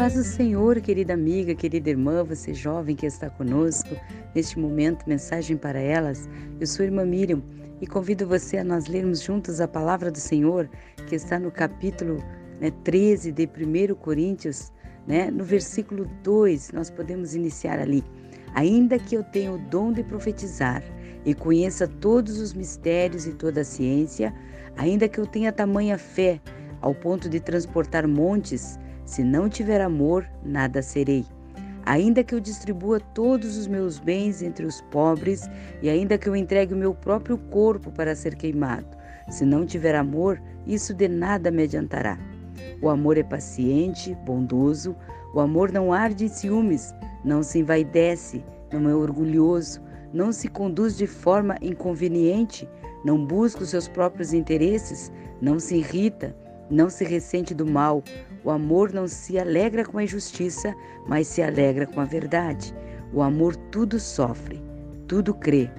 paz do Senhor, querida amiga, querida irmã, você jovem que está conosco, neste momento, mensagem para elas. Eu sou irmã Miriam e convido você a nós lermos juntos a palavra do Senhor, que está no capítulo né, 13 de 1 Coríntios, né, no versículo 2, nós podemos iniciar ali. Ainda que eu tenha o dom de profetizar e conheça todos os mistérios e toda a ciência, ainda que eu tenha tamanha fé ao ponto de transportar montes, se não tiver amor, nada serei. Ainda que eu distribua todos os meus bens entre os pobres e ainda que eu entregue o meu próprio corpo para ser queimado, se não tiver amor, isso de nada me adiantará. O amor é paciente, bondoso, o amor não arde em ciúmes, não se envaidece, não é orgulhoso, não se conduz de forma inconveniente, não busca os seus próprios interesses, não se irrita, não se ressente do mal. O amor não se alegra com a injustiça, mas se alegra com a verdade. O amor tudo sofre, tudo crê,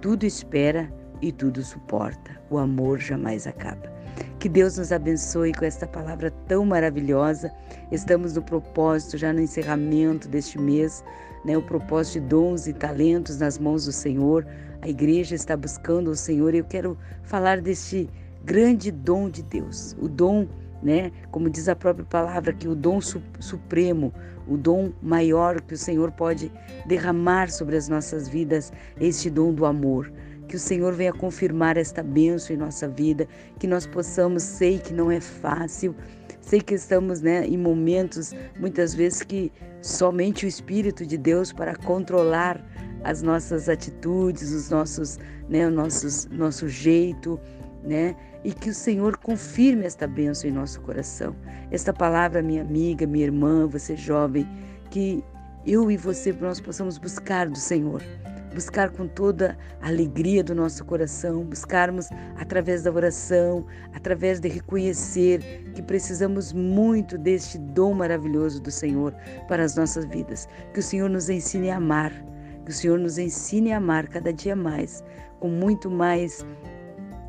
tudo espera e tudo suporta. O amor jamais acaba. Que Deus nos abençoe com esta palavra tão maravilhosa. Estamos no propósito, já no encerramento deste mês, né, o propósito de dons e talentos nas mãos do Senhor. A igreja está buscando o Senhor e eu quero falar deste grande dom de Deus, o dom, né, como diz a própria palavra, que o dom su supremo, o dom maior que o Senhor pode derramar sobre as nossas vidas, este dom do amor. Que o Senhor venha confirmar esta bênção em nossa vida, que nós possamos, sei que não é fácil, sei que estamos né, em momentos, muitas vezes, que somente o Espírito de Deus para controlar as nossas atitudes, os nossos, né, nossos, nosso jeito, né? E que o Senhor confirme esta bênção em nosso coração. Esta palavra, minha amiga, minha irmã, você jovem, que eu e você nós possamos buscar do Senhor, buscar com toda a alegria do nosso coração, buscarmos através da oração, através de reconhecer que precisamos muito deste dom maravilhoso do Senhor para as nossas vidas. Que o Senhor nos ensine a amar, que o Senhor nos ensine a amar cada dia mais, com muito mais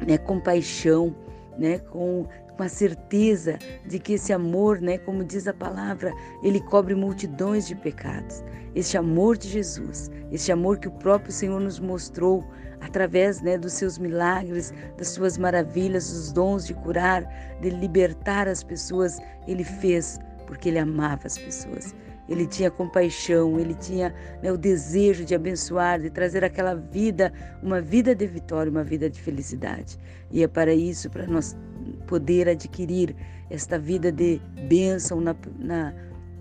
né, compaixão, né, com, com a certeza de que esse amor, né, como diz a palavra, ele cobre multidões de pecados. Este amor de Jesus, este amor que o próprio Senhor nos mostrou através né, dos seus milagres, das suas maravilhas, dos dons de curar, de libertar as pessoas, ele fez porque ele amava as pessoas ele tinha compaixão, ele tinha né, o desejo de abençoar, de trazer aquela vida, uma vida de vitória, uma vida de felicidade. E é para isso, para nós poder adquirir esta vida de bênção na, na,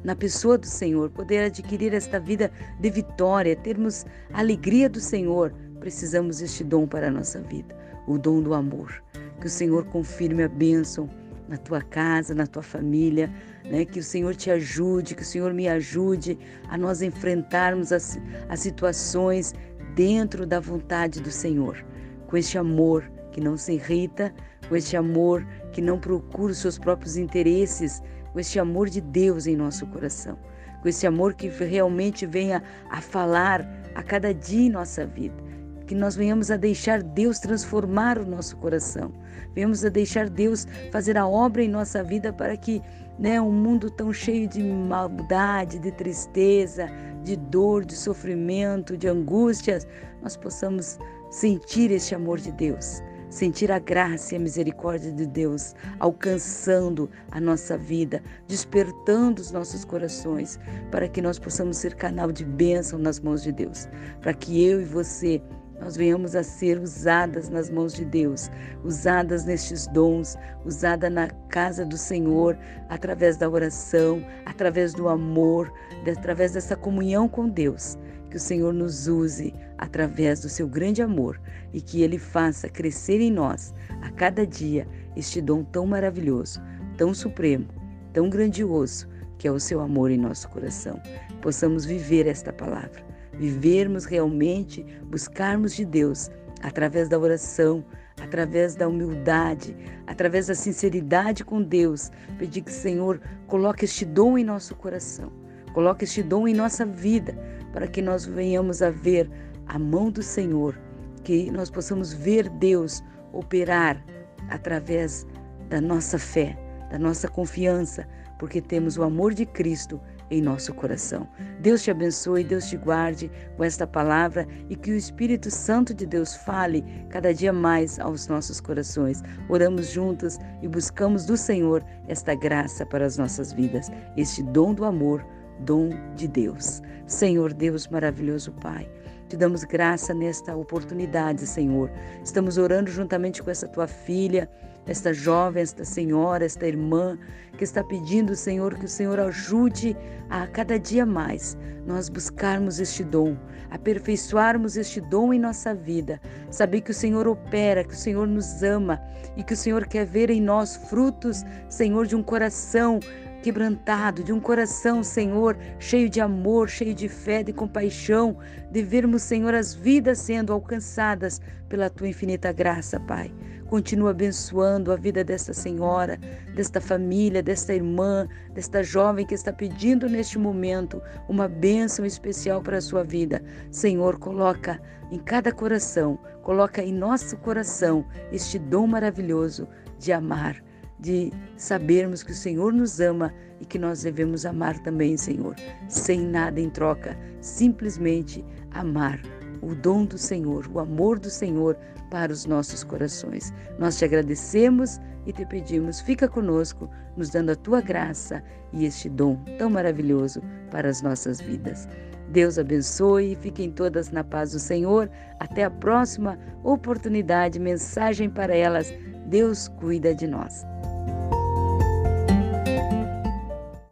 na pessoa do Senhor, poder adquirir esta vida de vitória, termos a alegria do Senhor, precisamos deste dom para a nossa vida, o dom do amor. Que o Senhor confirme a bênção na tua casa, na tua família, né? Que o Senhor te ajude, que o Senhor me ajude a nós enfrentarmos as, as situações dentro da vontade do Senhor, com este amor que não se irrita, com este amor que não procura os seus próprios interesses, com este amor de Deus em nosso coração, com esse amor que realmente venha a falar a cada dia em nossa vida que nós venhamos a deixar Deus transformar o nosso coração, venhamos a deixar Deus fazer a obra em nossa vida para que, né, um mundo tão cheio de maldade, de tristeza, de dor, de sofrimento, de angústias, nós possamos sentir este amor de Deus, sentir a graça e a misericórdia de Deus alcançando a nossa vida, despertando os nossos corações, para que nós possamos ser canal de bênção nas mãos de Deus, para que eu e você nós venhamos a ser usadas nas mãos de Deus, usadas nestes dons, usada na casa do Senhor, através da oração, através do amor, através dessa comunhão com Deus. Que o Senhor nos use através do seu grande amor e que ele faça crescer em nós a cada dia este dom tão maravilhoso, tão supremo, tão grandioso, que é o seu amor em nosso coração. Possamos viver esta palavra vivermos realmente, buscarmos de Deus através da oração, através da humildade, através da sinceridade com Deus, pedir que o Senhor coloque este dom em nosso coração, coloque este dom em nossa vida, para que nós venhamos a ver a mão do Senhor, que nós possamos ver Deus operar através da nossa fé, da nossa confiança, porque temos o amor de Cristo em nosso coração. Deus te abençoe, Deus te guarde com esta palavra e que o Espírito Santo de Deus fale cada dia mais aos nossos corações. Oramos juntos e buscamos do Senhor esta graça para as nossas vidas, este dom do amor, dom de Deus. Senhor Deus maravilhoso Pai, te damos graça nesta oportunidade, Senhor. Estamos orando juntamente com essa tua filha esta jovem, esta senhora, esta irmã que está pedindo, Senhor, que o Senhor ajude a cada dia mais nós buscarmos este dom, aperfeiçoarmos este dom em nossa vida, saber que o Senhor opera, que o Senhor nos ama e que o Senhor quer ver em nós frutos, Senhor, de um coração quebrantado, de um coração, Senhor, cheio de amor, cheio de fé, de compaixão, de vermos, Senhor, as vidas sendo alcançadas pela tua infinita graça, Pai. Continua abençoando a vida desta senhora, desta família, desta irmã, desta jovem que está pedindo neste momento uma bênção especial para a sua vida. Senhor, coloca em cada coração, coloca em nosso coração este dom maravilhoso de amar de sabermos que o Senhor nos ama e que nós devemos amar também, Senhor, sem nada em troca, simplesmente amar o dom do Senhor, o amor do Senhor para os nossos corações. Nós te agradecemos e te pedimos, fica conosco, nos dando a tua graça e este dom tão maravilhoso para as nossas vidas. Deus abençoe, fiquem todas na paz do Senhor. Até a próxima oportunidade, mensagem para elas. Deus cuida de nós.